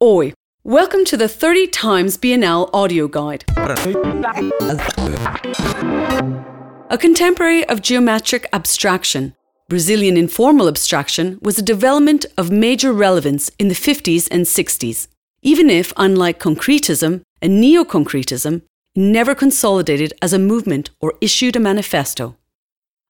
Oi, welcome to the 30 Times Bienal audio guide. A contemporary of geometric abstraction, Brazilian informal abstraction was a development of major relevance in the 50s and 60s, even if, unlike concretism and neo-concretism, never consolidated as a movement or issued a manifesto.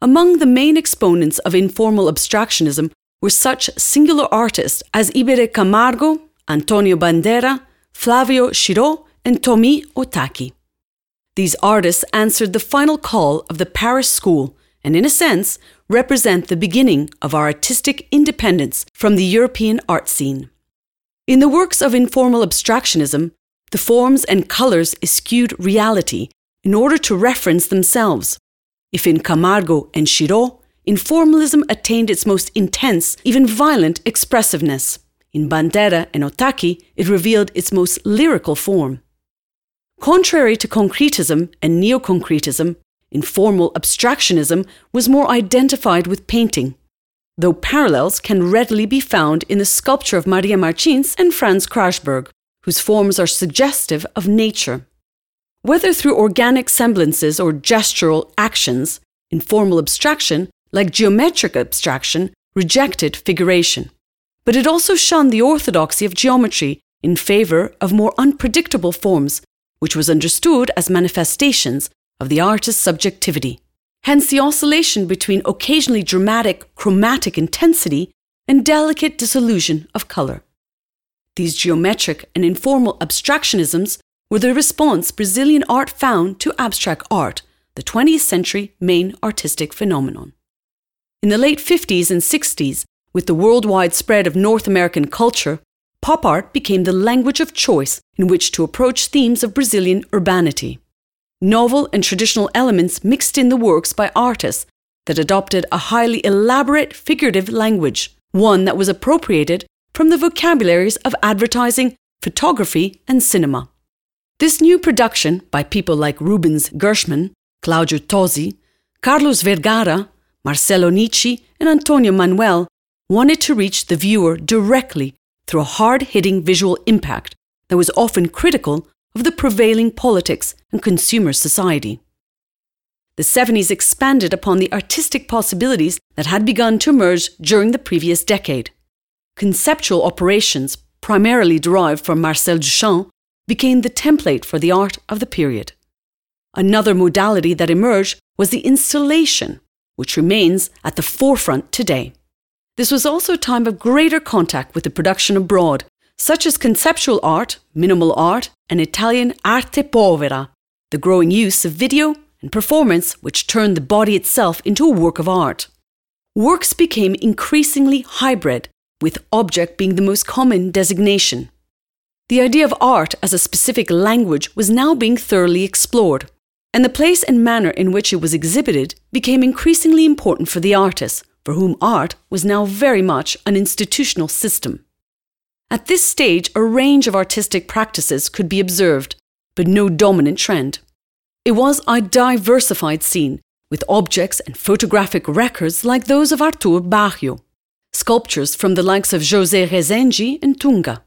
Among the main exponents of informal abstractionism were such singular artists as Iberê Camargo, Antonio Bandeira, Flavio Shiró, and Tomie Ohtake. These artists answered the final call of the Paris School and, in a sense, represent the beginning of our artistic independence from the European art scene. In the works of informal abstractionism, the forms and colours eschewed reality in order to reference themselves. If in Camargo and Shiró, informalism attained its most intense, even violent expressiveness. In Bandeira and Ohtake, it revealed its most lyrical form. Contrary to concretism and neo-concretism, informal abstractionism was more identified with painting, though parallels can readily be found in the sculpture of Maria Martins and Frans Krajcberg, whose forms are suggestive of nature. Whether through organic semblances or gestural actions, informal abstraction, like geometric abstraction, rejected figuration but it also shunned the orthodoxy of geometry in favour of more unpredictable forms, which was understood as manifestations of the artist's subjectivity. Hence the oscillation between occasionally dramatic chromatic intensity and delicate dissolution of colour. These geometric and informal abstractionisms were the response Brazilian art found to abstract art, the 20th century main artistic phenomenon. In the late 50s and 60s, with the worldwide spread of North American culture, pop art became the language of choice in which to approach themes of Brazilian urbanity. Novel and traditional elements mixed in the works by artists that adopted a highly elaborate figurative language, one that was appropriated from the vocabularies of advertising, photography, and cinema. This new production by people like Rubens Gerchman, Claudio Tozzi, Carlos Vergara, Marcelo Nitsche, and Antonio Manuel wanted to reach the viewer directly through a hard hitting visual impact that was often critical of the prevailing politics and consumer society. The 70s expanded upon the artistic possibilities that had begun to emerge during the previous decade. Conceptual operations, primarily derived from Marcel Duchamp, became the template for the art of the period. Another modality that emerged was the installation, which remains at the forefront today. This was also a time of greater contact with the production abroad, such as conceptual art, minimal art, and Italian arte povera, the growing use of video and performance which turned the body itself into a work of art. Works became increasingly hybrid, with object being the most common designation. The idea of art as a specific language was now being thoroughly explored, and the place and manner in which it was exhibited became increasingly important for the artist, for whom art was now very much an institutional system. At this stage, a range of artistic practices could be observed, but no dominant trend. It was a diversified scene, with objects and photographic records like those of Artur Barrio, sculptures from the likes of José Resende and Tunga,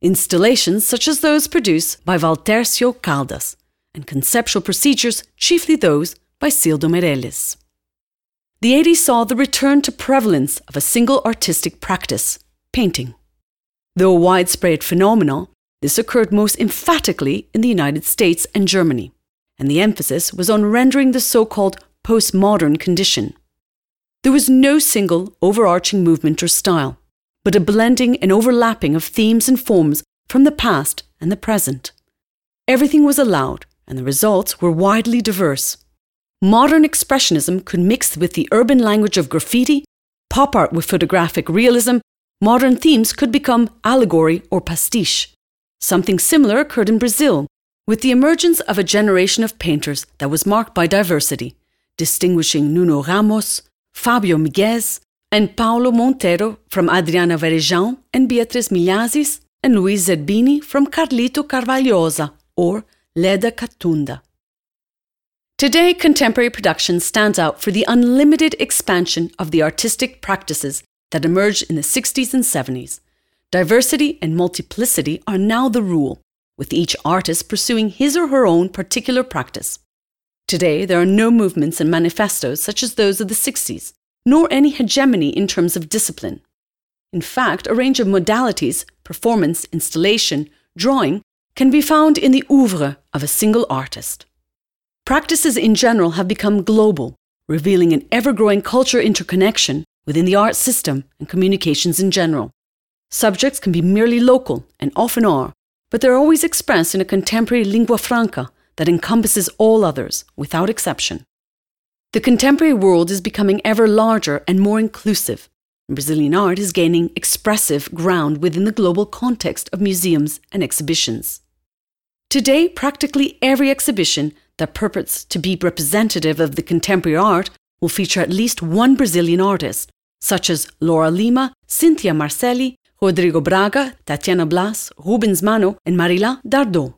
installations such as those produced by Waltercio Caldas, and conceptual procedures, chiefly those by Cildo Meireles the 80s saw the return to prevalence of a single artistic practice painting. Though a widespread phenomenon, this occurred most emphatically in the United States and Germany, and the emphasis was on rendering the so called postmodern condition. There was no single overarching movement or style, but a blending and overlapping of themes and forms from the past and the present. Everything was allowed, and the results were widely diverse modern expressionism could mix with the urban language of graffiti, pop art with photographic realism, modern themes could become allegory or pastiche. Something similar occurred in Brazil, with the emergence of a generation of painters that was marked by diversity, distinguishing Nuno Ramos, Fabio Miguez, and Paulo Monteiro from Adriana Varejão and Beatriz Milhazes, and Luiz Zerbini from Carlito Carvalhosa or Leda Catunda. Today, contemporary production stands out for the unlimited expansion of the artistic practices that emerged in the 60s and 70s, Diversity and multiplicity are now the rule, with each artist pursuing his or her own particular practice. Today, there are no movements and manifestos such as those of the 60s, nor any hegemony in terms of discipline. In fact, a range of modalities, performance, installation, drawing, can be found in the oeuvre of a single artist. Practices in general have become global, revealing an ever growing culture interconnection within the art system and communications in general. Subjects can be merely local, and often are, but they're always expressed in a contemporary lingua franca that encompasses all others, without exception. The contemporary world is becoming ever larger and more inclusive, and Brazilian art is gaining expressive ground within the global context of museums and exhibitions. Today, practically every exhibition that purports to be representative of the contemporary art will feature at least one Brazilian artist, such as Laura Lima, Cinthia Marcelle, Rodrigo Braga, Tatiana Blass, Rubens Mano, and Marila Dardot.